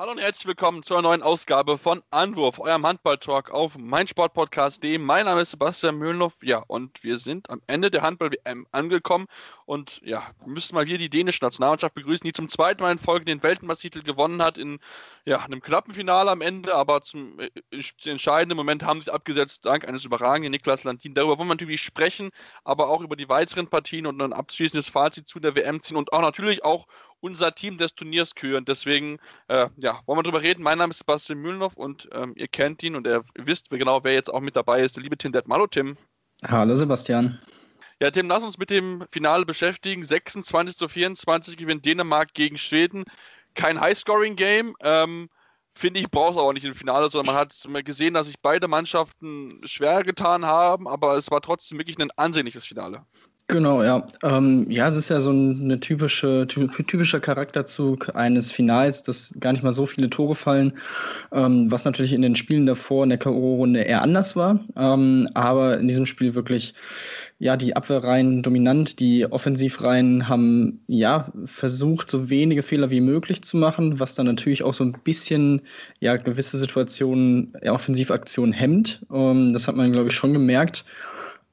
Hallo und herzlich willkommen zu einer neuen Ausgabe von Anwurf, eurem Handball-Talk auf meinsportpodcast.de. Mein Name ist Sebastian Mühlenhoff, ja, und wir sind am Ende der Handball-WM angekommen und ja, müssen mal hier die dänische Nationalmannschaft begrüßen, die zum zweiten Mal in Folge den Weltmeistertitel gewonnen hat in ja, einem knappen Finale am Ende, aber zum äh, entscheidenden Moment haben sie abgesetzt, dank eines überragenden Niklas Lantin. Darüber wollen wir natürlich sprechen, aber auch über die weiteren Partien und ein abschließendes Fazit zu der WM ziehen und auch natürlich auch unser Team des Turniers küren. Deswegen, äh, ja, wollen wir drüber reden. Mein Name ist Sebastian Mühlenhoff und ähm, ihr kennt ihn und ihr wisst genau, wer jetzt auch mit dabei ist. Der liebe Tim Detmar. Hallo Tim. Hallo Sebastian. Ja, Tim, lass uns mit dem Finale beschäftigen. 26 zu 24 gewinnt Dänemark gegen Schweden. Kein High-Scoring-Game. Ähm, Finde ich, braucht es auch nicht im Finale, sondern man hat gesehen, dass sich beide Mannschaften schwer getan haben, aber es war trotzdem wirklich ein ansehnliches Finale. Genau, ja. Ähm, ja, es ist ja so eine typische, typischer Charakterzug eines Finals, dass gar nicht mal so viele Tore fallen, ähm, was natürlich in den Spielen davor in der K.O.-Runde eher anders war. Ähm, aber in diesem Spiel wirklich, ja, die Abwehrreihen dominant, die Offensivreihen haben, ja, versucht, so wenige Fehler wie möglich zu machen, was dann natürlich auch so ein bisschen, ja, gewisse Situationen, ja, Offensivaktionen hemmt. Ähm, das hat man, glaube ich, schon gemerkt.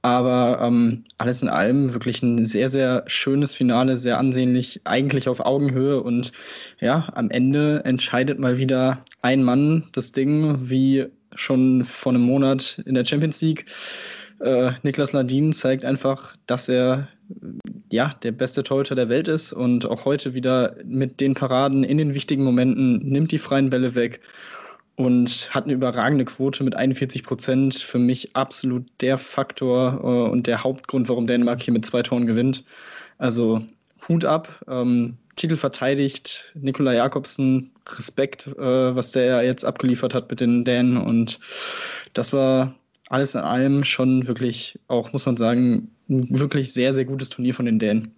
Aber ähm, alles in allem wirklich ein sehr, sehr schönes Finale, sehr ansehnlich, eigentlich auf Augenhöhe. Und ja, am Ende entscheidet mal wieder ein Mann das Ding, wie schon vor einem Monat in der Champions League. Äh, Niklas Ladin zeigt einfach, dass er ja der beste Torhüter der Welt ist und auch heute wieder mit den Paraden in den wichtigen Momenten nimmt die freien Bälle weg und hat eine überragende Quote mit 41 Prozent. Für mich absolut der Faktor äh, und der Hauptgrund, warum Dänemark hier mit zwei Toren gewinnt. Also Hut ab, ähm, Titel verteidigt, Nikola Jakobsen, Respekt, äh, was der jetzt abgeliefert hat mit den Dänen. Und das war alles in allem schon wirklich, auch muss man sagen, ein wirklich sehr, sehr gutes Turnier von den Dänen.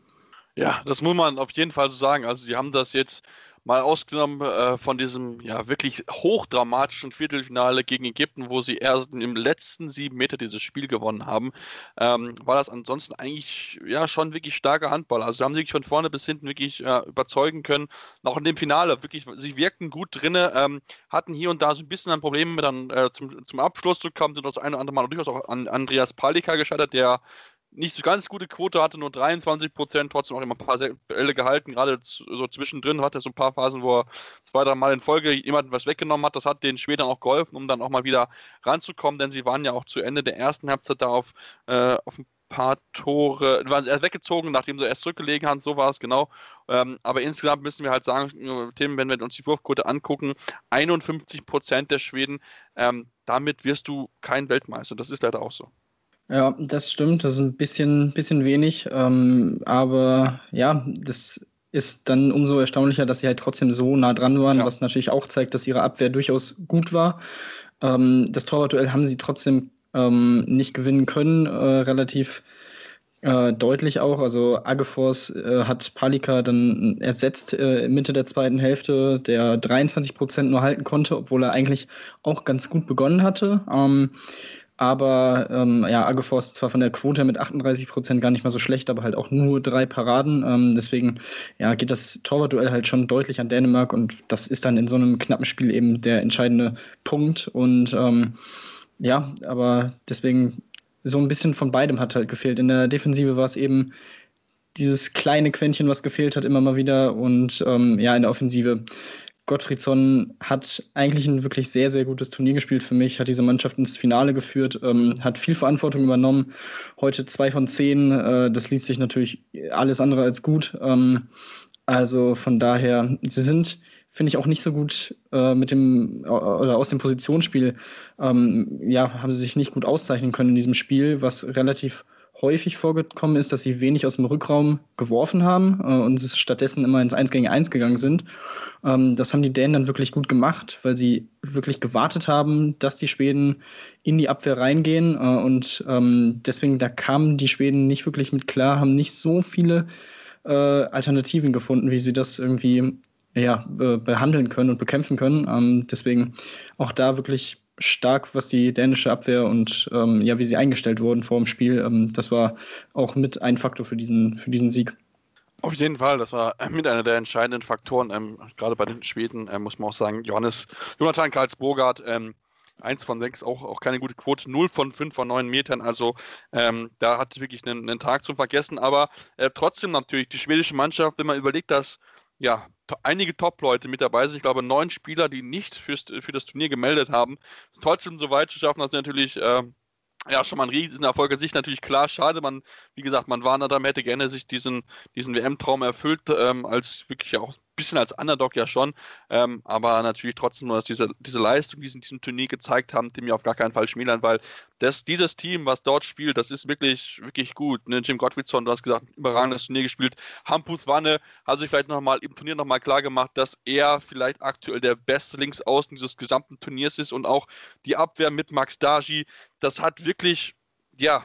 Ja, das muss man auf jeden Fall so sagen. Also, sie haben das jetzt Mal ausgenommen äh, von diesem ja wirklich hochdramatischen Viertelfinale gegen Ägypten, wo sie erst im letzten sieben Meter dieses Spiel gewonnen haben, ähm, war das ansonsten eigentlich ja schon wirklich starker Handball. Also sie haben sich von vorne bis hinten wirklich äh, überzeugen können. Auch in dem Finale wirklich, sie wirkten gut drinne, ähm, hatten hier und da so ein bisschen ein Problem, dann äh, zum, zum Abschluss zu kommen, sind das eine oder andere Mal durchaus auch an Andreas Palika gescheitert, der nicht so ganz gute Quote hatte, nur 23 Prozent, trotzdem auch immer ein paar Bälle gehalten, gerade so zwischendrin hatte er so ein paar Phasen, wo er zwei, drei Mal in Folge jemanden was weggenommen hat. Das hat den Schweden auch geholfen, um dann auch mal wieder ranzukommen, denn sie waren ja auch zu Ende der ersten Halbzeit da auf, äh, auf ein paar Tore, waren erst weggezogen, nachdem sie erst zurückgelegen haben, so war es genau. Ähm, aber insgesamt müssen wir halt sagen, Tim, wenn wir uns die Wurfquote angucken, 51 Prozent der Schweden, ähm, damit wirst du kein Weltmeister. Das ist leider auch so. Ja, das stimmt. Das ist ein bisschen, bisschen wenig. Ähm, aber ja, das ist dann umso erstaunlicher, dass sie halt trotzdem so nah dran waren, ja. was natürlich auch zeigt, dass ihre Abwehr durchaus gut war. Ähm, das Torwartduell haben sie trotzdem ähm, nicht gewinnen können, äh, relativ äh, deutlich auch. Also Agefors äh, hat Palika dann ersetzt äh, Mitte der zweiten Hälfte, der 23 Prozent nur halten konnte, obwohl er eigentlich auch ganz gut begonnen hatte. Ähm, aber ähm, ja, Ageforst zwar von der Quote mit 38 Prozent gar nicht mal so schlecht, aber halt auch nur drei Paraden. Ähm, deswegen ja, geht das Torwartduell halt schon deutlich an Dänemark und das ist dann in so einem knappen Spiel eben der entscheidende Punkt. Und ähm, ja, aber deswegen so ein bisschen von beidem hat halt gefehlt. In der Defensive war es eben dieses kleine Quäntchen, was gefehlt hat, immer mal wieder. Und ähm, ja, in der Offensive Gottfriedsson hat eigentlich ein wirklich sehr, sehr gutes Turnier gespielt für mich, hat diese Mannschaft ins Finale geführt, ähm, hat viel Verantwortung übernommen. Heute zwei von zehn, äh, das liest sich natürlich alles andere als gut. Ähm, also von daher, sie sind, finde ich, auch nicht so gut äh, mit dem oder aus dem Positionsspiel, ähm, ja, haben sie sich nicht gut auszeichnen können in diesem Spiel, was relativ häufig vorgekommen ist, dass sie wenig aus dem Rückraum geworfen haben äh, und stattdessen immer ins 1 gegen 1 gegangen sind. Ähm, das haben die Dänen dann wirklich gut gemacht, weil sie wirklich gewartet haben, dass die Schweden in die Abwehr reingehen. Äh, und ähm, deswegen, da kamen die Schweden nicht wirklich mit klar, haben nicht so viele äh, Alternativen gefunden, wie sie das irgendwie ja, behandeln können und bekämpfen können. Ähm, deswegen auch da wirklich stark, was die dänische Abwehr und ähm, ja, wie sie eingestellt wurden vor dem Spiel. Ähm, das war auch mit ein Faktor für diesen, für diesen Sieg. Auf jeden Fall, das war mit einer der entscheidenden Faktoren, ähm, gerade bei den Schweden, äh, muss man auch sagen. Johannes, Jonathan Karlsburgert, ähm, 1 von 6, auch, auch keine gute Quote, 0 von 5 von 9 Metern, also ähm, da hat wirklich einen, einen, Tag zum Vergessen, aber äh, trotzdem natürlich die schwedische Mannschaft, wenn man überlegt, dass ja, einige Top-Leute mit dabei sind. Ich glaube, neun Spieler, die nicht fürs, für das Turnier gemeldet haben. Es trotzdem so weit zu schaffen, das ist natürlich äh, ja, schon mal ein Riesenerfolg an sich. Natürlich klar, schade. Man, wie gesagt, man war da, hätte gerne sich diesen, diesen WM-Traum erfüllt, ähm, als wirklich auch bisschen als Underdog ja schon, ähm, aber natürlich trotzdem nur, dass diese, diese Leistung, die sie in diesem Turnier gezeigt haben, die mir auf gar keinen Fall schmälern, weil das, dieses Team, was dort spielt, das ist wirklich, wirklich gut. Ne? Jim Gottfriedson, du hast gesagt, überragendes Turnier gespielt. Hampus Wanne hat sich vielleicht nochmal im Turnier nochmal klar gemacht, dass er vielleicht aktuell der beste Linksaußen dieses gesamten Turniers ist und auch die Abwehr mit Max Daji, das hat wirklich, ja,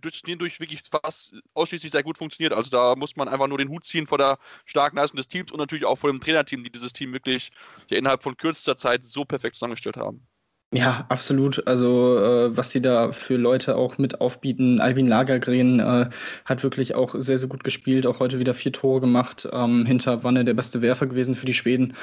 durch durch wirklich fast ausschließlich sehr gut funktioniert. Also da muss man einfach nur den Hut ziehen vor der starken Leistung des Teams und natürlich auch vor dem Trainerteam, die dieses Team wirklich ja, innerhalb von kürzester Zeit so perfekt zusammengestellt haben. Ja, absolut. Also, äh, was sie da für Leute auch mit aufbieten. Albin Lagergren äh, hat wirklich auch sehr, sehr gut gespielt. Auch heute wieder vier Tore gemacht. Ähm, hinter Wanne der beste Werfer gewesen für die Schweden.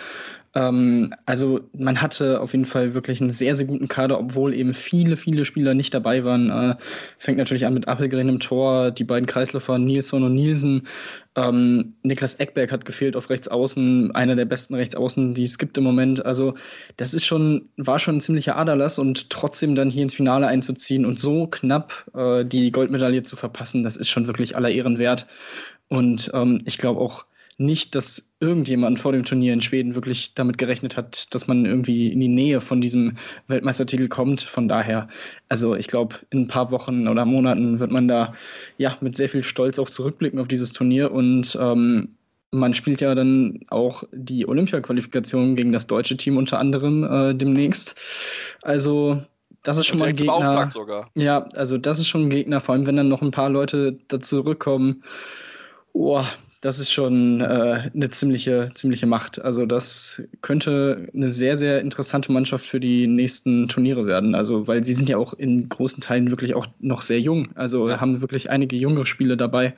Ähm, also, man hatte auf jeden Fall wirklich einen sehr, sehr guten Kader, obwohl eben viele, viele Spieler nicht dabei waren. Äh, fängt natürlich an mit Appelgren im Tor, die beiden Kreisläufer Nilsson und Nielsen. Ähm, Niklas Eckberg hat gefehlt auf Rechtsaußen, einer der besten Rechtsaußen, die es gibt im Moment. Also, das ist schon, war schon ein ziemlicher Aderlass und trotzdem dann hier ins Finale einzuziehen und so knapp äh, die Goldmedaille zu verpassen, das ist schon wirklich aller Ehren wert. Und ähm, ich glaube auch, nicht, dass irgendjemand vor dem Turnier in Schweden wirklich damit gerechnet hat, dass man irgendwie in die Nähe von diesem Weltmeistertitel kommt. Von daher, also ich glaube, in ein paar Wochen oder Monaten wird man da ja mit sehr viel Stolz auch zurückblicken auf dieses Turnier und ähm, man spielt ja dann auch die Olympia-Qualifikation gegen das deutsche Team unter anderem äh, demnächst. Also das ist schon mal ein Gegner. Ja, also das ist schon ein Gegner, vor allem wenn dann noch ein paar Leute da zurückkommen. Boah, das ist schon äh, eine ziemliche, ziemliche Macht. Also das könnte eine sehr, sehr interessante Mannschaft für die nächsten Turniere werden. Also, weil sie sind ja auch in großen Teilen wirklich auch noch sehr jung. Also ja. haben wirklich einige jüngere Spiele dabei,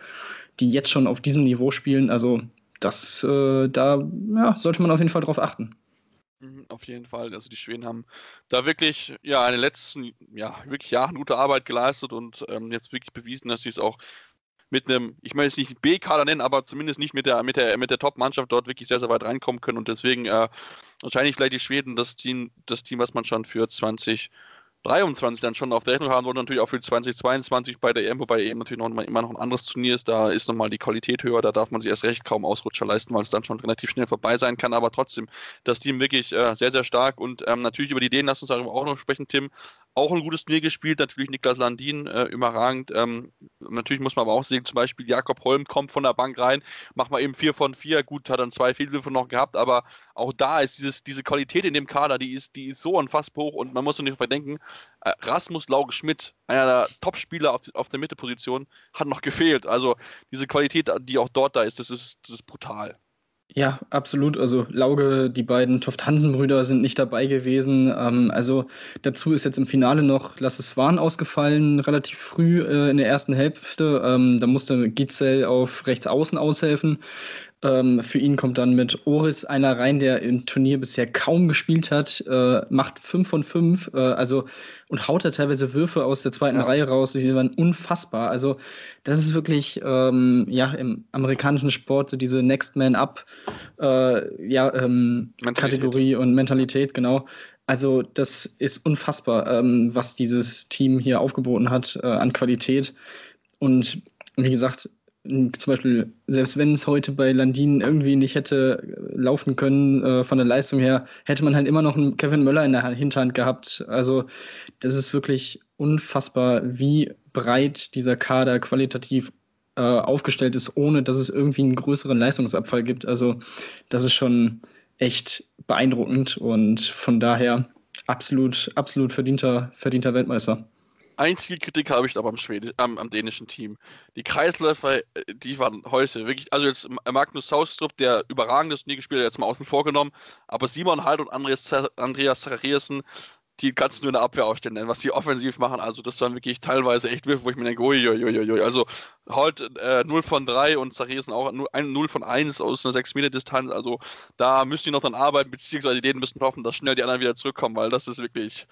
die jetzt schon auf diesem Niveau spielen. Also das, äh, da ja, sollte man auf jeden Fall drauf achten. Mhm, auf jeden Fall. Also die Schweden haben da wirklich ja in den letzten ja wirklich Jahren gute Arbeit geleistet und ähm, jetzt wirklich bewiesen, dass sie es auch mit einem, ich möchte es nicht B-Kader nennen, aber zumindest nicht mit der, mit der, mit der Top-Mannschaft dort wirklich sehr, sehr weit reinkommen können. Und deswegen äh, wahrscheinlich vielleicht die Schweden das Team, das Team, was man schon für 2023 dann schon auf der Rechnung haben wollte, natürlich auch für 2022 bei der EM, wobei EM natürlich noch immer noch ein anderes Turnier ist, da ist nochmal die Qualität höher, da darf man sich erst recht kaum Ausrutscher leisten, weil es dann schon relativ schnell vorbei sein kann, aber trotzdem das Team wirklich äh, sehr, sehr stark. Und ähm, natürlich über die Ideen lass uns darüber auch noch sprechen, Tim auch ein gutes Turnier gespielt, natürlich Niklas Landin äh, überragend. Ähm, natürlich muss man aber auch sehen, zum Beispiel Jakob Holm kommt von der Bank rein, macht mal eben 4 von 4, gut, hat dann zwei Fehlwürfe noch gehabt, aber auch da ist dieses, diese Qualität in dem Kader, die ist, die ist so unfassbar hoch und man muss nicht verdenken, äh, Rasmus Lauge Schmidt, einer der Top-Spieler auf, auf der Mitteposition, hat noch gefehlt. Also diese Qualität, die auch dort da ist, das ist, das ist brutal. Ja, absolut. Also Lauge, die beiden Toft-Hansen-Brüder sind nicht dabei gewesen. Ähm, also dazu ist jetzt im Finale noch Lasse Swan ausgefallen, relativ früh äh, in der ersten Hälfte. Ähm, da musste Gitzel auf rechts außen aushelfen. Ähm, für ihn kommt dann mit Oris einer rein, der im Turnier bisher kaum gespielt hat, äh, macht 5 von 5, äh, also und haut da teilweise Würfe aus der zweiten ja. Reihe raus, die waren unfassbar. Also, das ist wirklich, ähm, ja, im amerikanischen Sport so diese Next Man Up äh, ja, ähm, Kategorie und Mentalität, genau. Also, das ist unfassbar, ähm, was dieses Team hier aufgeboten hat äh, an Qualität. Und wie gesagt, zum Beispiel, selbst wenn es heute bei Landin irgendwie nicht hätte laufen können äh, von der Leistung her, hätte man halt immer noch einen Kevin Möller in der Hinterhand gehabt. Also das ist wirklich unfassbar, wie breit dieser Kader qualitativ äh, aufgestellt ist, ohne dass es irgendwie einen größeren Leistungsabfall gibt. Also das ist schon echt beeindruckend und von daher absolut, absolut verdienter, verdienter Weltmeister. Einzige Kritik habe ich aber am, Schwede, am, am, dänischen Team. Die Kreisläufer, äh, die waren heute wirklich, also jetzt Magnus Saustrup, der überragendes Turnier gespielt hat, jetzt mal außen vorgenommen, aber Simon Halt und Andreas, Andreas Zachariasen, die kannst du nur in der Abwehr aufstellen, was sie offensiv machen. Also das waren wirklich teilweise echt Würfe, wo ich mir denke, uiuiuiui. Also halt äh, 0 von 3 und Zachariasen auch 0 von 1 aus einer 6 Meter Distanz. Also da müssen die noch dran arbeiten, beziehungsweise die denen müssen hoffen, dass schnell die anderen wieder zurückkommen, weil das ist wirklich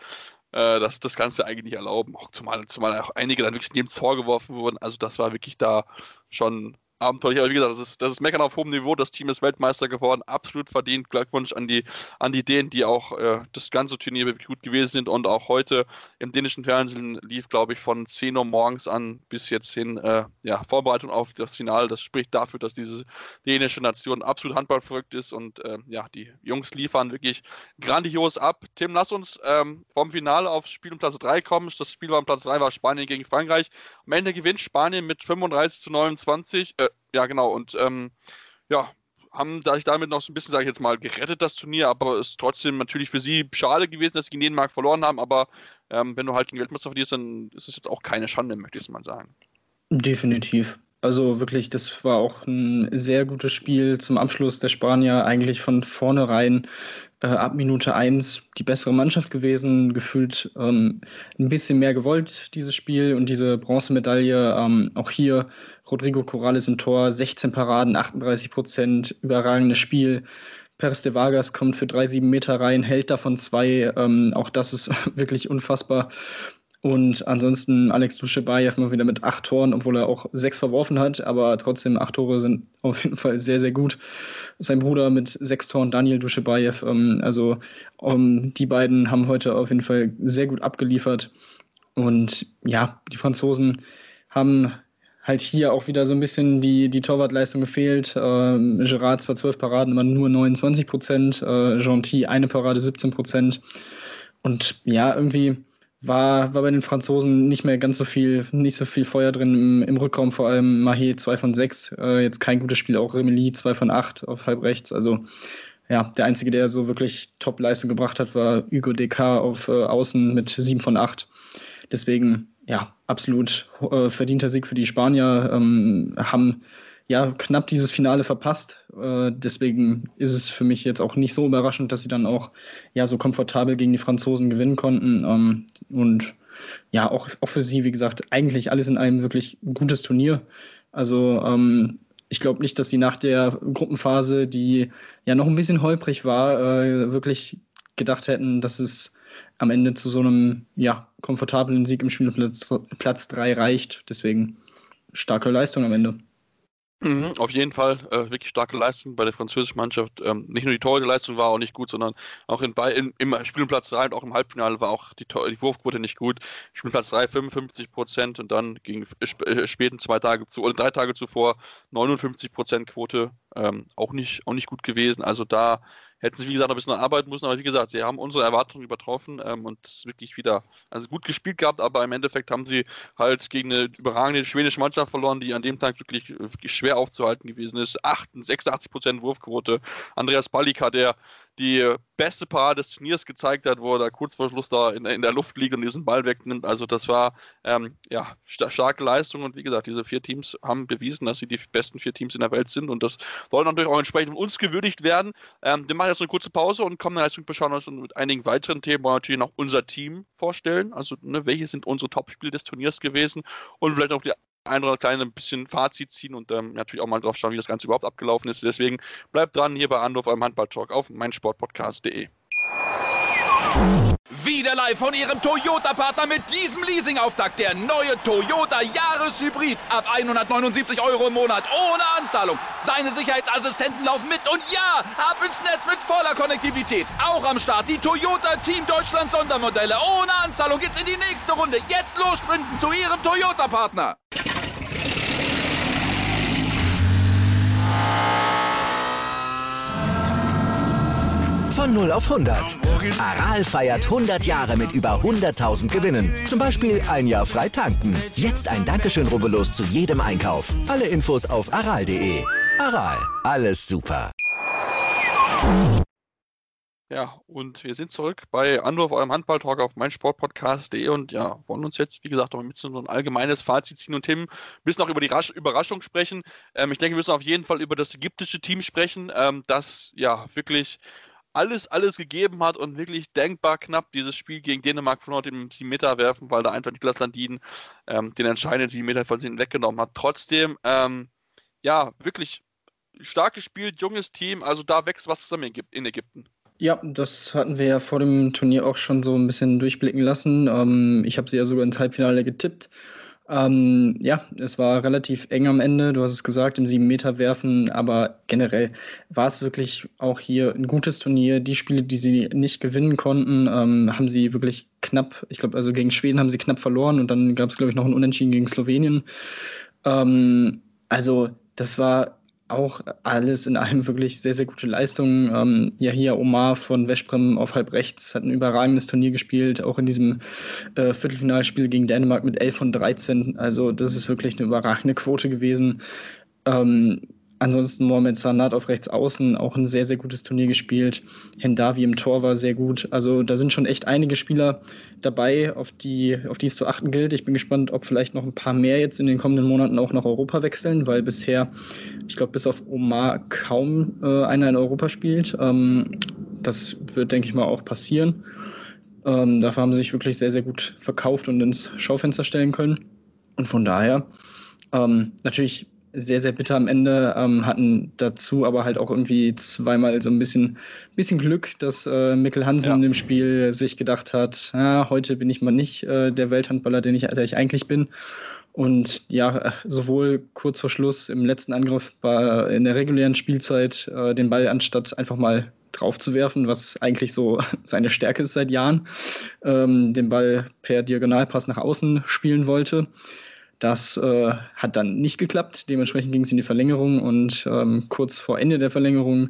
äh, das, das du eigentlich nicht erlauben. Auch zumal, zumal auch einige dann wirklich neben Tor geworfen wurden. Also das war wirklich da schon abenteuerlich. Aber wie gesagt, das ist, das ist Meckern auf hohem Niveau. Das Team ist Weltmeister geworden. Absolut verdient. Glückwunsch an die, an die Dänen, die auch äh, das ganze Turnier wirklich gut gewesen sind. Und auch heute im dänischen Fernsehen lief, glaube ich, von 10 Uhr morgens an bis jetzt hin äh, ja, Vorbereitung auf das Finale. Das spricht dafür, dass diese dänische Nation absolut handballverrückt ist. Und äh, ja, die Jungs liefern wirklich grandios ab. Tim, lass uns ähm, vom Finale auf Spiel um Platz 3 kommen. Das Spiel war um Platz 3 war Spanien gegen Frankreich. Am Ende gewinnt Spanien mit 35 zu 29. Äh, ja, genau. Und ähm, ja, haben sich damit noch so ein bisschen, sage ich jetzt mal, gerettet, das Turnier, aber es ist trotzdem natürlich für sie schade gewesen, dass sie gegen Dänemark verloren haben, aber ähm, wenn du halt den Weltmeister verlierst, dann ist es jetzt auch keine Schande, möchte ich mal sagen. Definitiv. Also wirklich, das war auch ein sehr gutes Spiel zum Abschluss der Spanier. Eigentlich von vornherein äh, ab Minute 1 die bessere Mannschaft gewesen, gefühlt ähm, ein bisschen mehr gewollt, dieses Spiel und diese Bronzemedaille. Ähm, auch hier Rodrigo Corrales im Tor, 16 Paraden, 38 Prozent, überragendes Spiel. Peres de Vargas kommt für 3,7 Meter rein, hält davon zwei. Ähm, auch das ist wirklich unfassbar. Und ansonsten Alex Duschebaev mal wieder mit acht Toren, obwohl er auch sechs verworfen hat, aber trotzdem acht Tore sind auf jeden Fall sehr, sehr gut. Sein Bruder mit sechs Toren, Daniel Duschebaev. Ähm, also ähm, die beiden haben heute auf jeden Fall sehr gut abgeliefert. Und ja, die Franzosen haben halt hier auch wieder so ein bisschen die, die Torwartleistung gefehlt. Ähm, Gerard zwar zwölf Paraden, aber nur 29 Prozent. Äh, Gentil eine Parade, 17 Prozent. Und ja, irgendwie war, war bei den Franzosen nicht mehr ganz so viel, nicht so viel Feuer drin im, im Rückraum, vor allem Mahé 2 von 6, äh, jetzt kein gutes Spiel, auch Remeli 2 von 8 auf halb rechts. Also ja, der Einzige, der so wirklich Top-Leistung gebracht hat, war Hugo DK auf äh, Außen mit 7 von 8. Deswegen, ja, absolut äh, verdienter Sieg für die Spanier, ähm, haben ja, knapp dieses Finale verpasst. Äh, deswegen ist es für mich jetzt auch nicht so überraschend, dass sie dann auch ja so komfortabel gegen die Franzosen gewinnen konnten. Ähm, und ja, auch, auch für sie, wie gesagt, eigentlich alles in einem wirklich gutes Turnier. Also ähm, ich glaube nicht, dass sie nach der Gruppenphase, die ja noch ein bisschen holprig war, äh, wirklich gedacht hätten, dass es am Ende zu so einem ja, komfortablen Sieg im Spielplatz Platz 3 reicht. Deswegen starke Leistung am Ende. Mhm, auf jeden Fall äh, wirklich starke Leistung bei der französischen Mannschaft. Ähm, nicht nur die Torleistung war auch nicht gut, sondern auch in, in, im Spielplatz 3 und auch im Halbfinale war auch die, die Wurfquote nicht gut. Spielplatz 3 55 Prozent und dann gegen äh, späten zwei Tage zu oder drei Tage zuvor 59 Prozent Quote ähm, auch nicht auch nicht gut gewesen. Also da hätten sie, wie gesagt, ein bisschen arbeiten müssen, aber wie gesagt, sie haben unsere Erwartungen übertroffen ähm, und es wirklich wieder also gut gespielt gehabt, aber im Endeffekt haben sie halt gegen eine überragende schwedische Mannschaft verloren, die an dem Tag wirklich, wirklich schwer aufzuhalten gewesen ist. 86 Prozent Wurfquote. Andreas Balika, der die beste Parade des Turniers gezeigt hat, wo er da kurz vor Schluss da in, in der Luft liegt und diesen Ball wegnimmt. Also das war ähm, ja st starke Leistung und wie gesagt, diese vier Teams haben bewiesen, dass sie die besten vier Teams in der Welt sind und das soll natürlich auch entsprechend uns gewürdigt werden. Ähm, wir machen jetzt eine kurze Pause und kommen dann jetzt beschauen uns mit einigen weiteren Themen, wo wir natürlich noch unser Team vorstellen. Also ne, welche sind unsere Top-Spiele des Turniers gewesen und vielleicht auch die ein oder kleine bisschen Fazit ziehen und ähm, natürlich auch mal drauf schauen, wie das Ganze überhaupt abgelaufen ist. Deswegen bleibt dran hier bei Anruf eurem Handball-Talk auf meinsportpodcast.de. Wieder live von Ihrem Toyota-Partner mit diesem Leasing-Auftakt. Der neue Toyota Jahreshybrid. Ab 179 Euro im Monat. Ohne Anzahlung. Seine Sicherheitsassistenten laufen mit. Und ja, ab ins Netz mit voller Konnektivität. Auch am Start die Toyota Team Deutschland Sondermodelle. Ohne Anzahlung geht's in die nächste Runde. Jetzt los sprinten zu Ihrem Toyota-Partner. Von 0 auf 100. Aral feiert 100 Jahre mit über 100.000 Gewinnen. Zum Beispiel ein Jahr frei tanken. Jetzt ein Dankeschön, rubbellos zu jedem Einkauf. Alle Infos auf aral.de. Aral, alles super. Ja, und wir sind zurück bei Anwurf, eurem Handballtalk auf meinsportpodcast.de und ja, wollen uns jetzt, wie gesagt, noch mit so ein allgemeines Fazit ziehen und Tim ein bisschen noch über die Rasch Überraschung sprechen. Ähm, ich denke, wir müssen auf jeden Fall über das ägyptische Team sprechen, ähm, das ja wirklich alles, alles gegeben hat und wirklich denkbar knapp dieses Spiel gegen Dänemark von heute im 7 Meter werfen, weil da einfach Niklas Landin ähm, den entscheidenden 7 Meter von ihnen weggenommen hat. Trotzdem, ähm, ja, wirklich stark gespielt, junges Team, also da wächst was zusammen in Ägypten. Ja, das hatten wir ja vor dem Turnier auch schon so ein bisschen durchblicken lassen. Ähm, ich habe sie ja sogar ins Halbfinale getippt. Ähm, ja, es war relativ eng am Ende, du hast es gesagt, im 7-Meter-Werfen, aber generell war es wirklich auch hier ein gutes Turnier. Die Spiele, die sie nicht gewinnen konnten, ähm, haben sie wirklich knapp, ich glaube, also gegen Schweden haben sie knapp verloren und dann gab es, glaube ich, noch ein Unentschieden gegen Slowenien. Ähm, also, das war auch alles in allem wirklich sehr, sehr gute Leistungen. Ähm, ja, hier Omar von Westbrem auf halb rechts hat ein überragendes Turnier gespielt, auch in diesem äh, Viertelfinalspiel gegen Dänemark mit 11 von 13. Also, das ist wirklich eine überragende Quote gewesen. Ähm, Ansonsten Mohamed Sanat auf rechts außen auch ein sehr, sehr gutes Turnier gespielt. Hendavi im Tor war sehr gut. Also da sind schon echt einige Spieler dabei, auf die, auf die es zu achten gilt. Ich bin gespannt, ob vielleicht noch ein paar mehr jetzt in den kommenden Monaten auch nach Europa wechseln, weil bisher, ich glaube, bis auf Omar kaum äh, einer in Europa spielt. Ähm, das wird, denke ich mal, auch passieren. Ähm, dafür haben sie sich wirklich sehr, sehr gut verkauft und ins Schaufenster stellen können. Und von daher, ähm, natürlich sehr, sehr bitter am Ende, ähm, hatten dazu aber halt auch irgendwie zweimal so ein bisschen, bisschen Glück, dass äh, Mikkel Hansen ja. in dem Spiel sich gedacht hat, ah, heute bin ich mal nicht äh, der Welthandballer, den ich, der ich eigentlich bin. Und ja, sowohl kurz vor Schluss im letzten Angriff war in der regulären Spielzeit äh, den Ball anstatt einfach mal drauf zu werfen, was eigentlich so seine Stärke ist seit Jahren, ähm, den Ball per Diagonalpass nach außen spielen wollte das äh, hat dann nicht geklappt. Dementsprechend ging es in die Verlängerung und ähm, kurz vor Ende der Verlängerung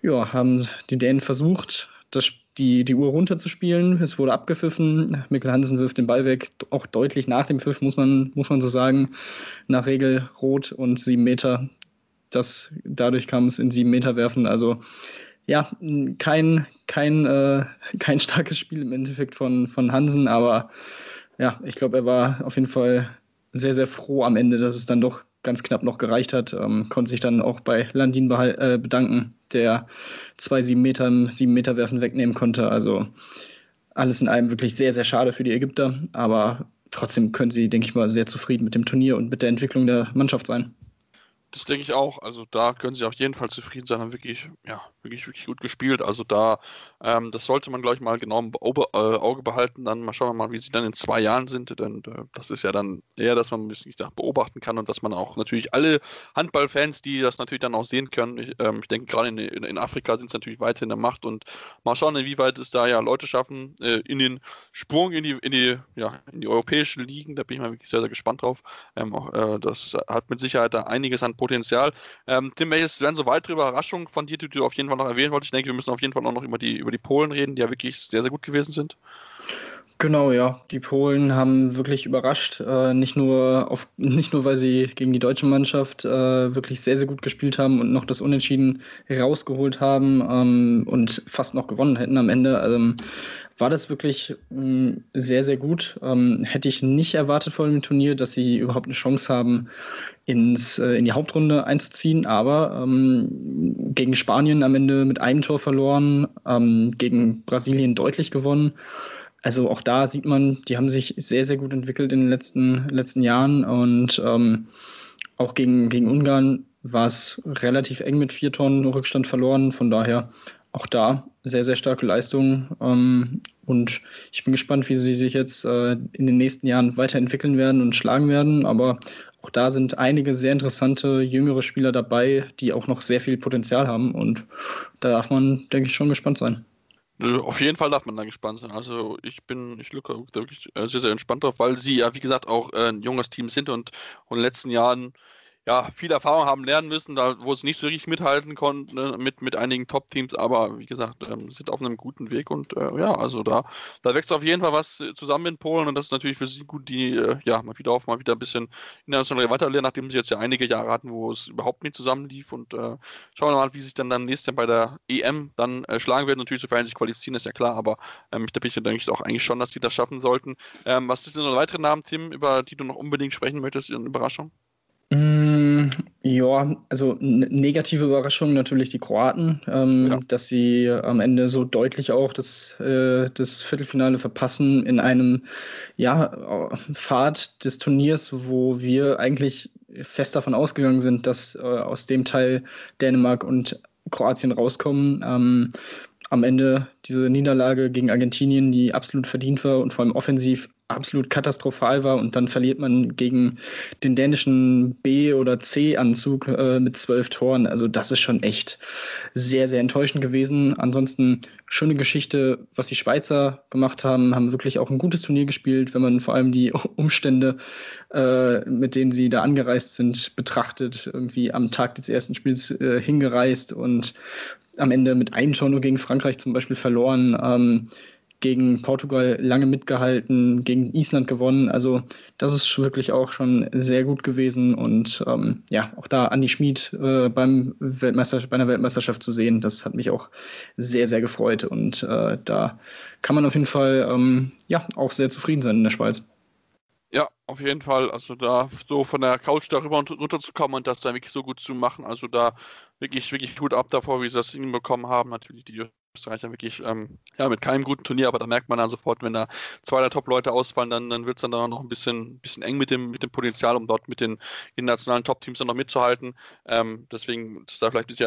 ja, haben die Dänen versucht, das, die, die Uhr runterzuspielen. Es wurde abgepfiffen. Mikkel Hansen wirft den Ball weg, auch deutlich nach dem Pfiff, muss man, muss man so sagen. Nach Regel rot und sieben Meter. Das, dadurch kam es in sieben Meter werfen. Also ja, kein, kein, äh, kein starkes Spiel im Endeffekt von, von Hansen, aber ja, ich glaube, er war auf jeden Fall sehr, sehr froh am Ende, dass es dann doch ganz knapp noch gereicht hat. Ähm, konnte sich dann auch bei Landin äh, bedanken, der zwei sieben Meter sieben Meter werfen wegnehmen konnte. Also alles in allem wirklich sehr, sehr schade für die Ägypter. Aber trotzdem können sie, denke ich mal, sehr zufrieden mit dem Turnier und mit der Entwicklung der Mannschaft sein. Das denke ich auch. Also da können sie auf jeden Fall zufrieden sein. Haben wirklich, ja, wirklich, wirklich gut gespielt. Also da, ähm, das sollte man, glaube ich, mal genau im äh, Auge behalten. Dann mal schauen wir mal, wie sie dann in zwei Jahren sind. Denn äh, das ist ja dann eher, dass man ein bisschen beobachten kann und dass man auch natürlich alle Handballfans, die das natürlich dann auch sehen können. Ich, ähm, ich denke, gerade in, in, in, Afrika sind es natürlich weiter in der Macht und mal schauen, inwieweit es da ja Leute schaffen, äh, in den Sprung in die, in die, ja, in die europäischen Ligen. Da bin ich mal wirklich sehr, sehr gespannt drauf. Ähm, auch, äh, das hat mit Sicherheit da einiges an Potenzial. Ähm, Tim, welches wären so weitere Überraschungen von dir, die du auf jeden Fall noch erwähnen wolltest? Ich denke, wir müssen auf jeden Fall auch noch über die, über die Polen reden, die ja wirklich sehr, sehr gut gewesen sind. Genau, ja. Die Polen haben wirklich überrascht. Äh, nicht, nur auf, nicht nur, weil sie gegen die deutsche Mannschaft äh, wirklich sehr, sehr gut gespielt haben und noch das Unentschieden rausgeholt haben ähm, und fast noch gewonnen hätten am Ende. Ähm, war das wirklich mh, sehr, sehr gut. Ähm, hätte ich nicht erwartet vor dem Turnier, dass sie überhaupt eine Chance haben, ins, äh, in die Hauptrunde einzuziehen. Aber ähm, gegen Spanien am Ende mit einem Tor verloren, ähm, gegen Brasilien deutlich gewonnen. Also auch da sieht man, die haben sich sehr, sehr gut entwickelt in den letzten, letzten Jahren. Und ähm, auch gegen, gegen Ungarn war es relativ eng mit vier Tonnen Rückstand verloren. Von daher auch da sehr, sehr starke Leistung. Ähm, und ich bin gespannt, wie sie sich jetzt äh, in den nächsten Jahren weiterentwickeln werden und schlagen werden. Aber auch da sind einige sehr interessante jüngere Spieler dabei, die auch noch sehr viel Potenzial haben. Und da darf man, denke ich, schon gespannt sein. Auf jeden Fall darf man da gespannt sein. Also ich bin, ich lücke wirklich äh, sehr, sehr entspannt drauf, weil sie ja, wie gesagt, auch äh, ein junges Team sind und, und in den letzten Jahren ja, viel Erfahrung haben lernen müssen, da, wo sie nicht so richtig mithalten konnten ne, mit, mit einigen Top-Teams, aber wie gesagt, ähm, sind auf einem guten Weg und äh, ja, also da, da wächst auf jeden Fall was zusammen in Polen und das ist natürlich für sie gut, die äh, ja mal wieder auf mal wieder ein bisschen international weiterlernen, nachdem sie jetzt ja einige Jahre hatten, wo es überhaupt nicht zusammenlief und äh, schauen wir mal, wie sich dann dann nächstes Jahr bei der EM dann äh, schlagen werden. Natürlich, sofern sie sich qualifizieren, ist ja klar, aber ähm, ich denke ich auch eigentlich schon, dass sie das schaffen sollten. Ähm, was sind denn noch weitere Namen, Tim, über die du noch unbedingt sprechen möchtest, in Überraschung? Mm, ja, also negative Überraschung natürlich die Kroaten, ähm, ja. dass sie am Ende so deutlich auch das, äh, das Viertelfinale verpassen in einem ja, Pfad des Turniers, wo wir eigentlich fest davon ausgegangen sind, dass äh, aus dem Teil Dänemark und Kroatien rauskommen. Ähm, am Ende diese Niederlage gegen Argentinien, die absolut verdient war und vor allem offensiv absolut katastrophal war und dann verliert man gegen den dänischen B- oder C-Anzug äh, mit zwölf Toren. Also das ist schon echt sehr, sehr enttäuschend gewesen. Ansonsten schöne Geschichte, was die Schweizer gemacht haben, haben wirklich auch ein gutes Turnier gespielt, wenn man vor allem die Umstände, äh, mit denen sie da angereist sind, betrachtet. Irgendwie am Tag des ersten Spiels äh, hingereist und am Ende mit einem Tor nur gegen Frankreich zum Beispiel verloren. Ähm, gegen Portugal lange mitgehalten, gegen Island gewonnen. Also das ist wirklich auch schon sehr gut gewesen. Und ähm, ja, auch da Andi Schmid äh, beim Weltmeister, bei einer Weltmeisterschaft zu sehen, das hat mich auch sehr, sehr gefreut. Und äh, da kann man auf jeden Fall ähm, ja auch sehr zufrieden sein in der Schweiz. Ja, auf jeden Fall. Also da so von der Couch darüber und runterzukommen und das dann wirklich so gut zu machen. Also da wirklich, wirklich gut ab davor, wie sie das hinbekommen haben. Natürlich die Österreicher wirklich ähm, ja, mit keinem guten Turnier, aber da merkt man dann sofort, wenn da zwei der Top-Leute ausfallen, dann, dann wird es dann da noch ein bisschen, bisschen eng mit dem, mit dem Potenzial, um dort mit den internationalen Top-Teams dann noch mitzuhalten. Ähm, deswegen ist da vielleicht mit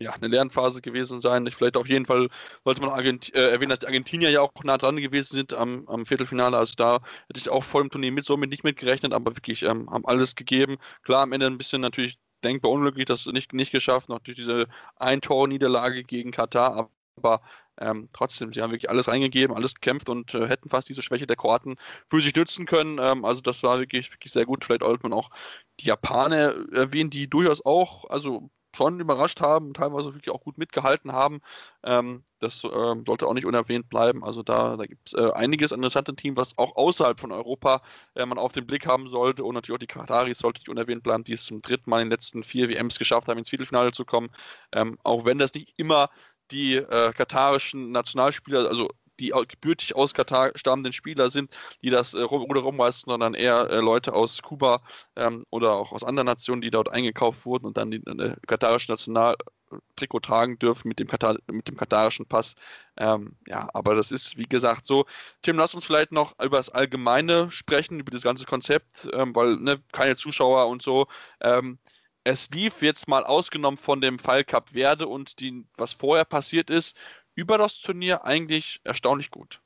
ja, eine Lernphase gewesen sein. Vielleicht auf jeden Fall sollte man Argent äh, erwähnen, dass die Argentinier ja auch nah dran gewesen sind am, am Viertelfinale. Also da hätte ich auch voll im Turnier mit, somit nicht mitgerechnet, aber wirklich ähm, haben alles gegeben. Klar, am Ende ein bisschen natürlich denkbar unglücklich, das nicht, nicht geschafft, noch durch diese Ein-Tor-Niederlage gegen Katar, aber ähm, trotzdem, sie haben wirklich alles eingegeben, alles gekämpft und äh, hätten fast diese Schwäche der Kroaten für sich nützen können. Ähm, also das war wirklich, wirklich sehr gut. Vielleicht sollte man auch die Japaner erwähnen, die durchaus auch, also schon überrascht haben, teilweise wirklich auch gut mitgehalten haben. Ähm, das ähm, sollte auch nicht unerwähnt bleiben. Also da, da gibt es äh, einiges an interessanten Team, was auch außerhalb von Europa äh, man auf den Blick haben sollte. Und natürlich auch die Kataris sollte nicht unerwähnt bleiben, die es zum dritten Mal in den letzten vier WMs geschafft haben, ins Viertelfinale zu kommen. Ähm, auch wenn das nicht immer die äh, katarischen Nationalspieler, also die gebürtig aus Katar stammenden Spieler sind, die das äh, Ruder rumreißen, sondern eher äh, Leute aus Kuba ähm, oder auch aus anderen Nationen, die dort eingekauft wurden und dann die äh, katarische Nationaltrikot tragen dürfen mit dem, Katar mit dem katarischen Pass. Ähm, ja, aber das ist, wie gesagt, so. Tim, lass uns vielleicht noch über das Allgemeine sprechen, über das ganze Konzept, ähm, weil ne, keine Zuschauer und so. Ähm, es lief jetzt mal ausgenommen von dem Fall Cup Verde und die, was vorher passiert ist, über das Turnier eigentlich erstaunlich gut.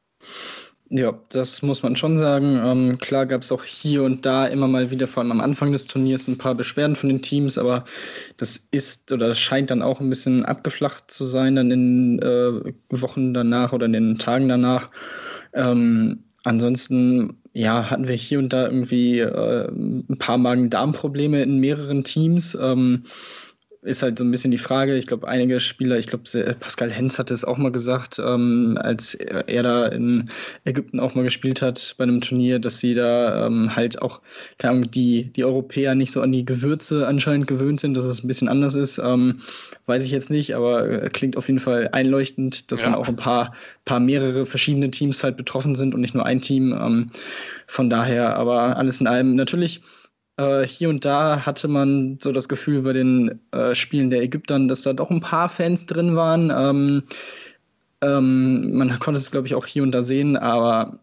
Ja, das muss man schon sagen. Ähm, klar gab es auch hier und da immer mal wieder, vor allem am Anfang des Turniers, ein paar Beschwerden von den Teams, aber das ist oder scheint dann auch ein bisschen abgeflacht zu sein, dann in äh, Wochen danach oder in den Tagen danach. Ähm, ansonsten ja, hatten wir hier und da irgendwie äh, ein paar Magen-Darm-Probleme in mehreren Teams. Ähm, ist halt so ein bisschen die Frage. Ich glaube, einige Spieler, ich glaube, Pascal Hens hatte es auch mal gesagt, ähm, als er da in Ägypten auch mal gespielt hat bei einem Turnier, dass sie da ähm, halt auch, keine Ahnung, die, die Europäer nicht so an die Gewürze anscheinend gewöhnt sind, dass es ein bisschen anders ist. Ähm, weiß ich jetzt nicht, aber äh, klingt auf jeden Fall einleuchtend, dass ja. dann auch ein paar, paar mehrere verschiedene Teams halt betroffen sind und nicht nur ein Team. Ähm, von daher, aber alles in allem natürlich äh, hier und da hatte man so das Gefühl bei den äh, Spielen der Ägyptern, dass da doch ein paar Fans drin waren. Ähm, ähm, man konnte es, glaube ich, auch hier und da sehen, aber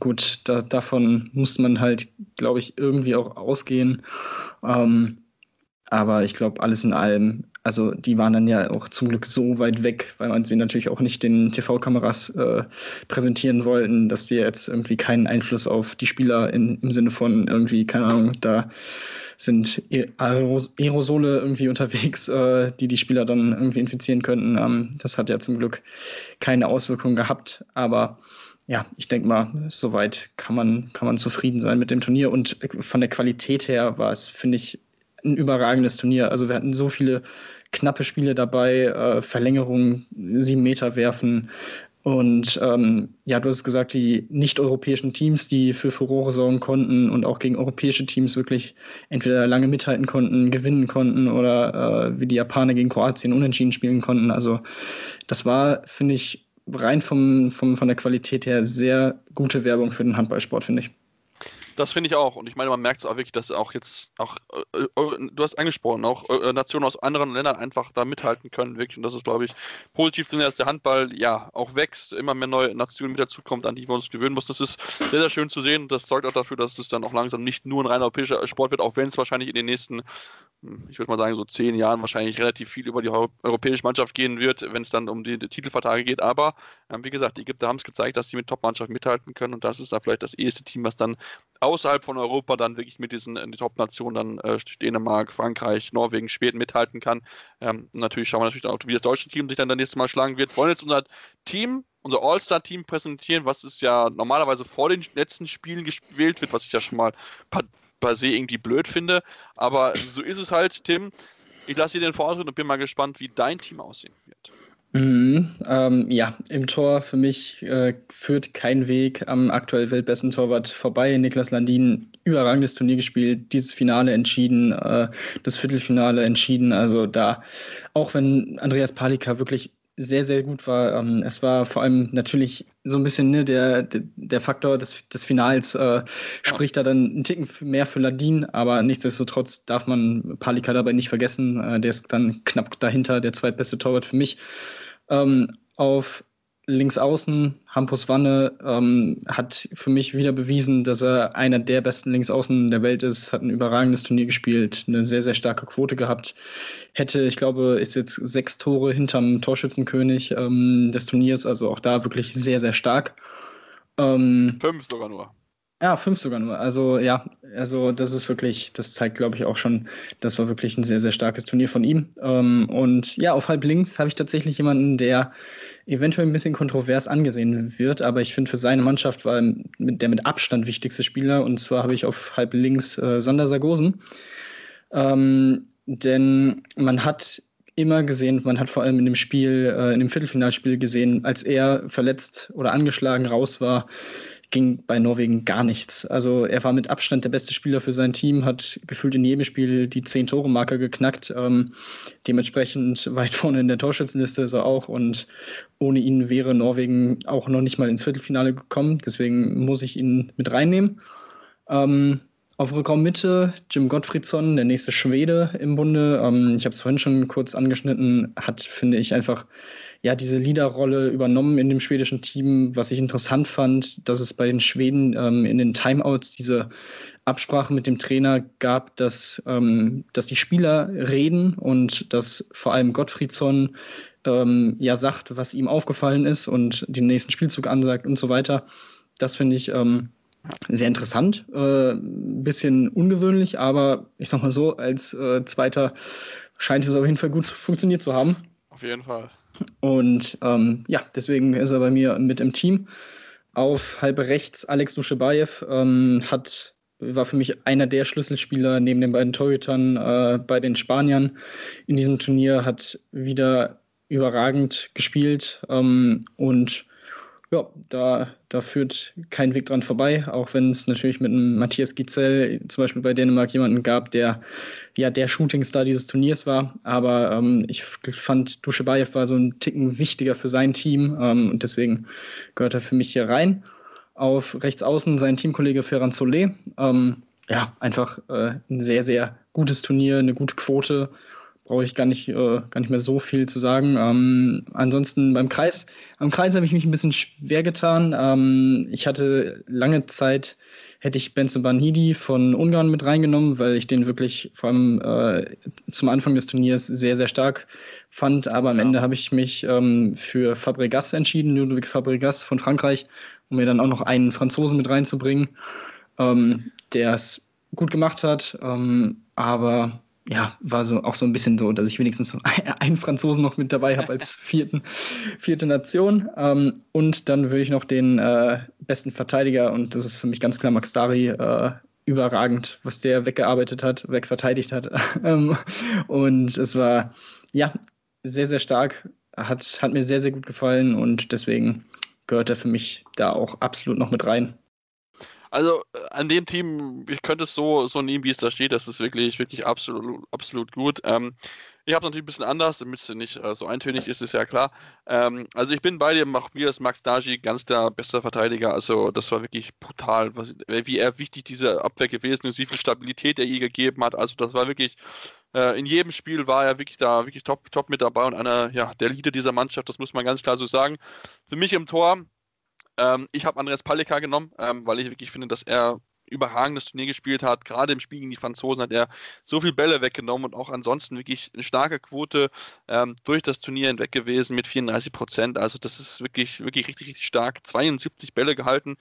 gut, da, davon musste man halt, glaube ich, irgendwie auch ausgehen. Ähm, aber ich glaube, alles in allem also die waren dann ja auch zum Glück so weit weg, weil man sie natürlich auch nicht den TV-Kameras äh, präsentieren wollten, dass die jetzt irgendwie keinen Einfluss auf die Spieler in, im Sinne von irgendwie, keine Ahnung, da sind Aerosole irgendwie unterwegs, äh, die die Spieler dann irgendwie infizieren könnten. Ähm, das hat ja zum Glück keine Auswirkungen gehabt, aber ja, ich denke mal, soweit kann man, kann man zufrieden sein mit dem Turnier. Und von der Qualität her war es, finde ich, ein überragendes Turnier. Also wir hatten so viele knappe Spiele dabei, äh, Verlängerungen, sieben Meter werfen. Und ähm, ja, du hast gesagt, die nicht-europäischen Teams, die für Furore sorgen konnten und auch gegen europäische Teams wirklich entweder lange mithalten konnten, gewinnen konnten oder äh, wie die Japaner gegen Kroatien unentschieden spielen konnten. Also das war, finde ich, rein vom, vom, von der Qualität her sehr gute Werbung für den Handballsport, finde ich. Das finde ich auch. Und ich meine, man merkt es auch wirklich, dass auch jetzt auch, äh, äh, du hast angesprochen, auch äh, Nationen aus anderen Ländern einfach da mithalten können, wirklich. Und das ist, glaube ich, positiv zu sehen, dass der Handball ja auch wächst, immer mehr neue Nationen mit dazukommt, an die wir uns gewöhnen müssen. Das ist sehr, sehr schön zu sehen. Das zeugt auch dafür, dass es dann auch langsam nicht nur ein rein europäischer Sport wird, auch wenn es wahrscheinlich in den nächsten ich würde mal sagen, so zehn Jahren wahrscheinlich relativ viel über die europäische Mannschaft gehen wird, wenn es dann um die, die Titelvertage geht. Aber ähm, wie gesagt, die Ägypter haben es gezeigt, dass sie mit Top-Mannschaft mithalten können und das ist da vielleicht das erste Team, was dann außerhalb von Europa dann wirklich mit diesen die Top-Nationen, dann äh, Dänemark, Frankreich, Norwegen, Schweden mithalten kann. Ähm, natürlich schauen wir natürlich auch, wie das deutsche Team sich dann das nächste Mal schlagen wird. Wir wollen jetzt unser Team unser All-Star-Team präsentieren, was es ja normalerweise vor den letzten Spielen gespielt wird, was ich ja schon mal per se irgendwie blöd finde. Aber so ist es halt, Tim. Ich lasse dir den Vortritt und bin mal gespannt, wie dein Team aussehen wird. Mhm, ähm, ja, im Tor für mich äh, führt kein Weg am aktuell weltbesten Torwart vorbei. Niklas Landin, überragendes Turnier gespielt, dieses Finale entschieden, äh, das Viertelfinale entschieden. Also da, auch wenn Andreas Palika wirklich sehr, sehr gut war. Ähm, es war vor allem natürlich so ein bisschen ne, der, der, der Faktor des, des Finals äh, spricht da dann einen Ticken mehr für Ladin, aber nichtsdestotrotz darf man Palika dabei nicht vergessen. Äh, der ist dann knapp dahinter, der zweitbeste Torwart für mich. Ähm, auf links außen, Hampus Wanne ähm, hat für mich wieder bewiesen, dass er einer der besten Linksaußen der Welt ist, hat ein überragendes Turnier gespielt, eine sehr, sehr starke Quote gehabt. Hätte, ich glaube, ist jetzt sechs Tore hinterm Torschützenkönig ähm, des Turniers, also auch da wirklich sehr, sehr stark. Ähm, Fünf sogar nur. Ja, fünf sogar nur. Also ja, also das ist wirklich, das zeigt, glaube ich, auch schon, das war wirklich ein sehr, sehr starkes Turnier von ihm. Ähm, und ja, auf halb links habe ich tatsächlich jemanden, der eventuell ein bisschen kontrovers angesehen wird, aber ich finde für seine Mannschaft war der mit Abstand wichtigste Spieler. Und zwar habe ich auf halb links äh, Sander Sargosen. Ähm, denn man hat immer gesehen, man hat vor allem in dem Spiel, äh, in dem Viertelfinalspiel gesehen, als er verletzt oder angeschlagen raus war, ging bei Norwegen gar nichts. Also er war mit Abstand der beste Spieler für sein Team, hat gefühlt in jedem Spiel die zehn Tore Marke geknackt. Ähm, dementsprechend weit vorne in der Torschützenliste ist er auch und ohne ihn wäre Norwegen auch noch nicht mal ins Viertelfinale gekommen. Deswegen muss ich ihn mit reinnehmen. Ähm, auf Rückraummitte Jim Gottfriedsson, der nächste Schwede im Bunde. Ähm, ich habe es vorhin schon kurz angeschnitten, hat, finde ich, einfach ja, diese Leaderrolle übernommen in dem schwedischen Team. Was ich interessant fand, dass es bei den Schweden ähm, in den Timeouts diese Absprache mit dem Trainer gab, dass, ähm, dass die Spieler reden und dass vor allem Gottfriedsson ähm, ja sagt, was ihm aufgefallen ist und den nächsten Spielzug ansagt und so weiter. Das finde ich ähm, sehr interessant, äh, ein bisschen ungewöhnlich, aber ich sag mal so, als äh, Zweiter scheint es auf jeden Fall gut funktioniert zu haben. Auf jeden Fall. Und ähm, ja, deswegen ist er bei mir mit im Team. Auf halb rechts Alex Duschebaev ähm, hat war für mich einer der Schlüsselspieler neben den beiden Torhütern äh, bei den Spaniern in diesem Turnier, hat wieder überragend gespielt ähm, und ja, da, da führt kein Weg dran vorbei, auch wenn es natürlich mit einem Matthias Gizell zum Beispiel bei Dänemark jemanden gab, der ja der Shootingstar dieses Turniers war. Aber ähm, ich fand, Duschebaev war so ein Ticken wichtiger für sein Team ähm, und deswegen gehört er für mich hier rein. Auf rechts außen sein Teamkollege Ferran Solé. Ähm, ja, einfach äh, ein sehr, sehr gutes Turnier, eine gute Quote brauche ich gar nicht, äh, gar nicht mehr so viel zu sagen. Ähm, ansonsten beim Kreis, am Kreis habe ich mich ein bisschen schwer getan. Ähm, ich hatte lange Zeit, hätte ich Benze Banhidi von Ungarn mit reingenommen, weil ich den wirklich vor allem äh, zum Anfang des Turniers sehr, sehr stark fand. Aber am ja. Ende habe ich mich ähm, für Fabregas entschieden, Ludwig Fabregas von Frankreich, um mir dann auch noch einen Franzosen mit reinzubringen, ähm, der es gut gemacht hat. Ähm, aber ja, war so auch so ein bisschen so, dass ich wenigstens einen Franzosen noch mit dabei habe als vierten, vierte Nation. Ähm, und dann würde ich noch den äh, besten Verteidiger, und das ist für mich ganz klar Max Dari, äh, überragend, was der weggearbeitet hat, wegverteidigt hat. Ähm, und es war, ja, sehr, sehr stark. Hat, hat mir sehr, sehr gut gefallen und deswegen gehört er für mich da auch absolut noch mit rein. Also äh, an dem Team, ich könnte es so, so nehmen, wie es da steht. Das ist wirklich, wirklich absolut, absolut gut. Ähm, ich habe es natürlich ein bisschen anders, damit es nicht äh, so eintönig ist, ist ja klar. Ähm, also ich bin bei dir, mach mir das Max Nagy ganz der beste Verteidiger. Also das war wirklich brutal, was, wie er wichtig diese Abwehr gewesen ist, wie viel Stabilität er ihr gegeben hat. Also das war wirklich äh, in jedem Spiel war er wirklich da, wirklich top, top mit dabei und einer ja, der Leader dieser Mannschaft, das muss man ganz klar so sagen. Für mich im Tor, ähm, ich habe Andreas Palika genommen, ähm, weil ich wirklich finde, dass er überragendes Turnier gespielt hat. Gerade im Spiel gegen die Franzosen hat er so viele Bälle weggenommen und auch ansonsten wirklich eine starke Quote ähm, durch das Turnier hinweg gewesen mit 34 Prozent. Also das ist wirklich, wirklich richtig, richtig stark. 72 Bälle gehalten.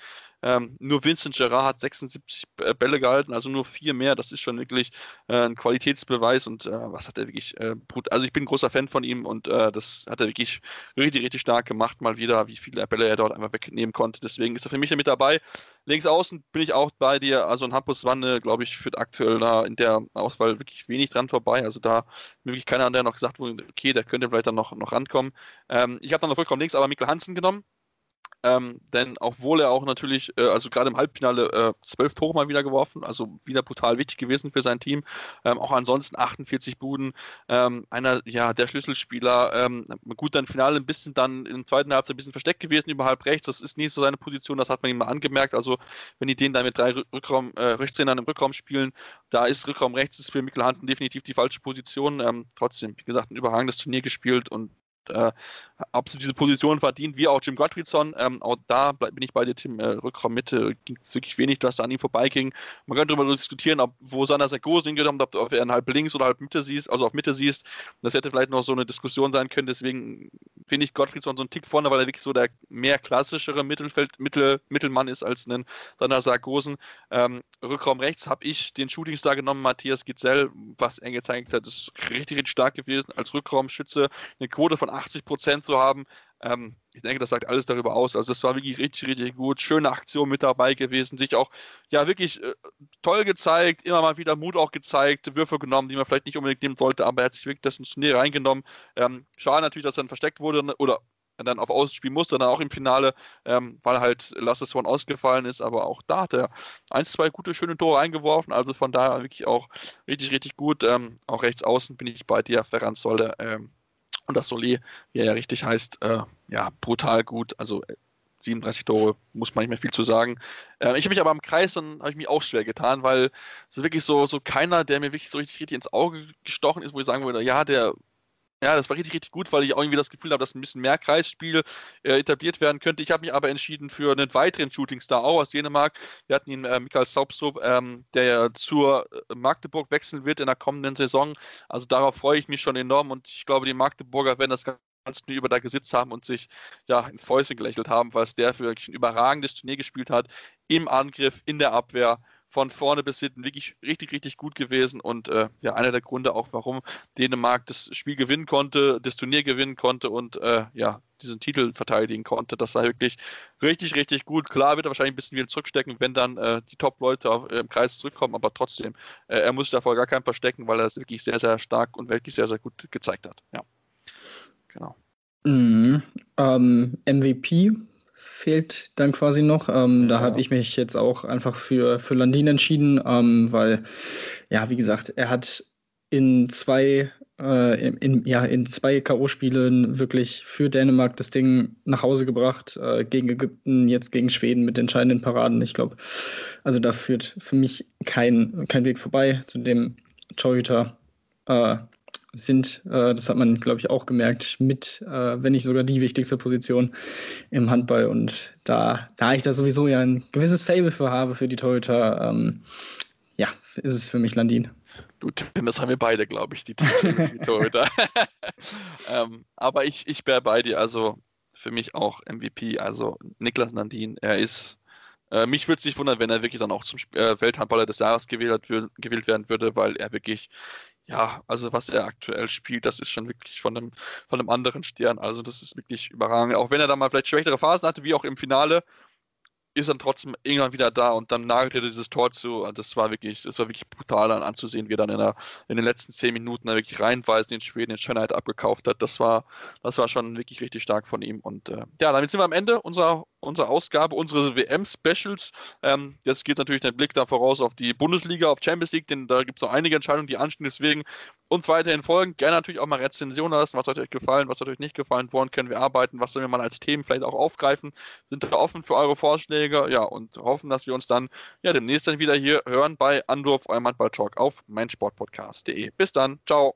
Ähm, nur Vincent Gerard hat 76 äh, Bälle gehalten, also nur vier mehr. Das ist schon wirklich äh, ein Qualitätsbeweis und äh, was hat er wirklich äh, Also ich bin ein großer Fan von ihm und äh, das hat er wirklich richtig, richtig stark gemacht, mal wieder, wie viele Bälle er dort einfach wegnehmen konnte. Deswegen ist er für mich mit dabei. Links außen bin ich auch bei dir. Also ein Hampus Wanne, glaube ich, führt aktuell da in der Auswahl wirklich wenig dran vorbei. Also da wirklich keiner, der noch gesagt wurde, okay, der könnte vielleicht dann noch, noch rankommen. Ähm, ich habe dann noch vollkommen links aber Mikkel Hansen genommen. Ähm, denn obwohl er auch natürlich, äh, also gerade im Halbfinale, äh, zwölf Tore mal wieder geworfen, also wieder brutal wichtig gewesen für sein Team. Ähm, auch ansonsten 48 Buden, ähm, einer ja, der Schlüsselspieler. Ähm, gut, dann Finale ein bisschen dann im zweiten Halbzeit ein bisschen versteckt gewesen, überhalb rechts. Das ist nicht so seine Position, das hat man ihm mal angemerkt. Also, wenn die den dann mit drei Rückraum, äh, Rechtstrainern im Rückraum spielen, da ist Rückraum rechts ist für Mikkel Hansen definitiv die falsche Position. Ähm, trotzdem, wie gesagt, ein überragendes Turnier gespielt und äh, absolut diese Position verdient, wie auch Jim Gottfriedson. Ähm, auch da bin ich bei dir, Tim. Äh, Rückraum Mitte ging es wirklich wenig, dass da an ihm vorbeiging. Man könnte darüber diskutieren, ob, wo Sander Sarkozy hingenommen hat, ob er ihn halb links oder halb Mitte siehst, also auf Mitte siehst. Das hätte vielleicht noch so eine Diskussion sein können. Deswegen finde ich Gottfriedson so einen Tick vorne, weil er wirklich so der mehr klassischere Mittelfeld, Mittel, Mittelmann ist als ein Sander Sarkosen. Ähm, Rückraum rechts habe ich den Shootingstar genommen, Matthias Gitzel, was er gezeigt hat, ist richtig, richtig stark gewesen als Rückraumschütze. Eine Quote von 80 Prozent zu haben. Ähm, ich denke, das sagt alles darüber aus. Also, das war wirklich richtig, richtig gut. Schöne Aktion mit dabei gewesen. Sich auch, ja, wirklich äh, toll gezeigt. Immer mal wieder Mut auch gezeigt. Würfe genommen, die man vielleicht nicht unbedingt nehmen sollte, aber er hat sich wirklich das ins Turnier reingenommen. Ähm, schade natürlich, dass er dann versteckt wurde oder dann auf Ausspielen musste, dann auch im Finale, ähm, weil halt Lasse Swan ausgefallen ist, aber auch da hat er ein, zwei gute, schöne Tore eingeworfen, also von daher wirklich auch richtig, richtig gut. Ähm, auch rechts außen bin ich bei dir, Ferran Solde, ähm, und das Solé, wie er ja richtig heißt, äh, ja, brutal gut. Also 37 äh, Tore, muss man nicht mehr viel zu sagen. Äh, ich habe mich aber im Kreis, dann habe ich mich auch schwer getan, weil es ist wirklich so, so keiner, der mir wirklich so richtig, richtig ins Auge gestochen ist, wo ich sagen würde, ja, der ja, das war richtig, richtig gut, weil ich auch irgendwie das Gefühl habe, dass ein bisschen mehr Kreisspiel äh, etabliert werden könnte. Ich habe mich aber entschieden für einen weiteren Shootingstar auch aus Dänemark. Wir hatten ihn, äh, Mikael Saubstrup, ähm, der zur äh, Magdeburg wechseln wird in der kommenden Saison. Also darauf freue ich mich schon enorm und ich glaube, die Magdeburger werden das ganz über da gesitzt haben und sich ja ins Fäuste gelächelt haben, es der für wirklich ein überragendes Turnier gespielt hat. Im Angriff, in der Abwehr von vorne bis hinten wirklich richtig, richtig gut gewesen und äh, ja, einer der Gründe auch, warum Dänemark das Spiel gewinnen konnte, das Turnier gewinnen konnte und äh, ja, diesen Titel verteidigen konnte. Das war wirklich richtig, richtig gut. Klar wird er wahrscheinlich ein bisschen wieder zurückstecken, wenn dann äh, die Top-Leute äh, im Kreis zurückkommen, aber trotzdem, äh, er muss davor gar keinen verstecken, weil er das wirklich sehr, sehr stark und wirklich sehr, sehr gut gezeigt hat. Ja, genau. Mhm. Ähm, MVP fehlt dann quasi noch. Ähm, ja. Da habe ich mich jetzt auch einfach für, für Landin entschieden, ähm, weil, ja, wie gesagt, er hat in zwei, äh, in, ja, in zwei K.O.-Spielen wirklich für Dänemark das Ding nach Hause gebracht, äh, gegen Ägypten, jetzt gegen Schweden mit entscheidenden Paraden. Ich glaube, also da führt für mich kein, kein Weg vorbei zu dem Torhüter. Äh, sind, äh, das hat man, glaube ich, auch gemerkt, mit, äh, wenn nicht sogar die wichtigste Position im Handball. Und da, da ich da sowieso ja ein gewisses Fable für habe, für die Torhüter, ähm, ja, ist es für mich Landin. Du, Tim, das haben wir beide, glaube ich, die, die Torhüter. ähm, aber ich, ich wäre bei dir, also für mich auch MVP, also Niklas Landin, er ist äh, mich würde es nicht wundern, wenn er wirklich dann auch zum äh, Welthandballer des Jahres gewählt, gewählt werden würde, weil er wirklich ja, also was er aktuell spielt, das ist schon wirklich von einem, von einem anderen Stern. Also das ist wirklich überragend. Auch wenn er da mal vielleicht schwächere Phasen hatte, wie auch im Finale. ist dann trotzdem irgendwann wieder da und dann nagelt er dieses Tor zu. Also das war wirklich, das war wirklich brutal dann anzusehen, wie er dann in, der, in den letzten zehn Minuten da wirklich reinweisen den Schweden in Schönheit abgekauft hat. Das war, das war schon wirklich richtig stark von ihm. Und äh, ja, damit sind wir am Ende unserer, unserer Ausgabe, unseres WM-Specials. Ähm, jetzt geht natürlich der Blick da voraus auf die Bundesliga, auf Champions League, denn da gibt es noch einige Entscheidungen, die anstehen. Deswegen uns weiterhin folgen. Gerne natürlich auch mal Rezensionen lassen. Was hat euch gefallen, was hat euch nicht gefallen, woran können wir arbeiten, was sollen wir mal als Themen vielleicht auch aufgreifen. Sind da offen für eure Vorschläge, ja, und hoffen, dass wir uns dann ja demnächst dann wieder hier hören bei Andorf, eurem Handball-Talk auf meinsportpodcast.de. Bis dann, ciao.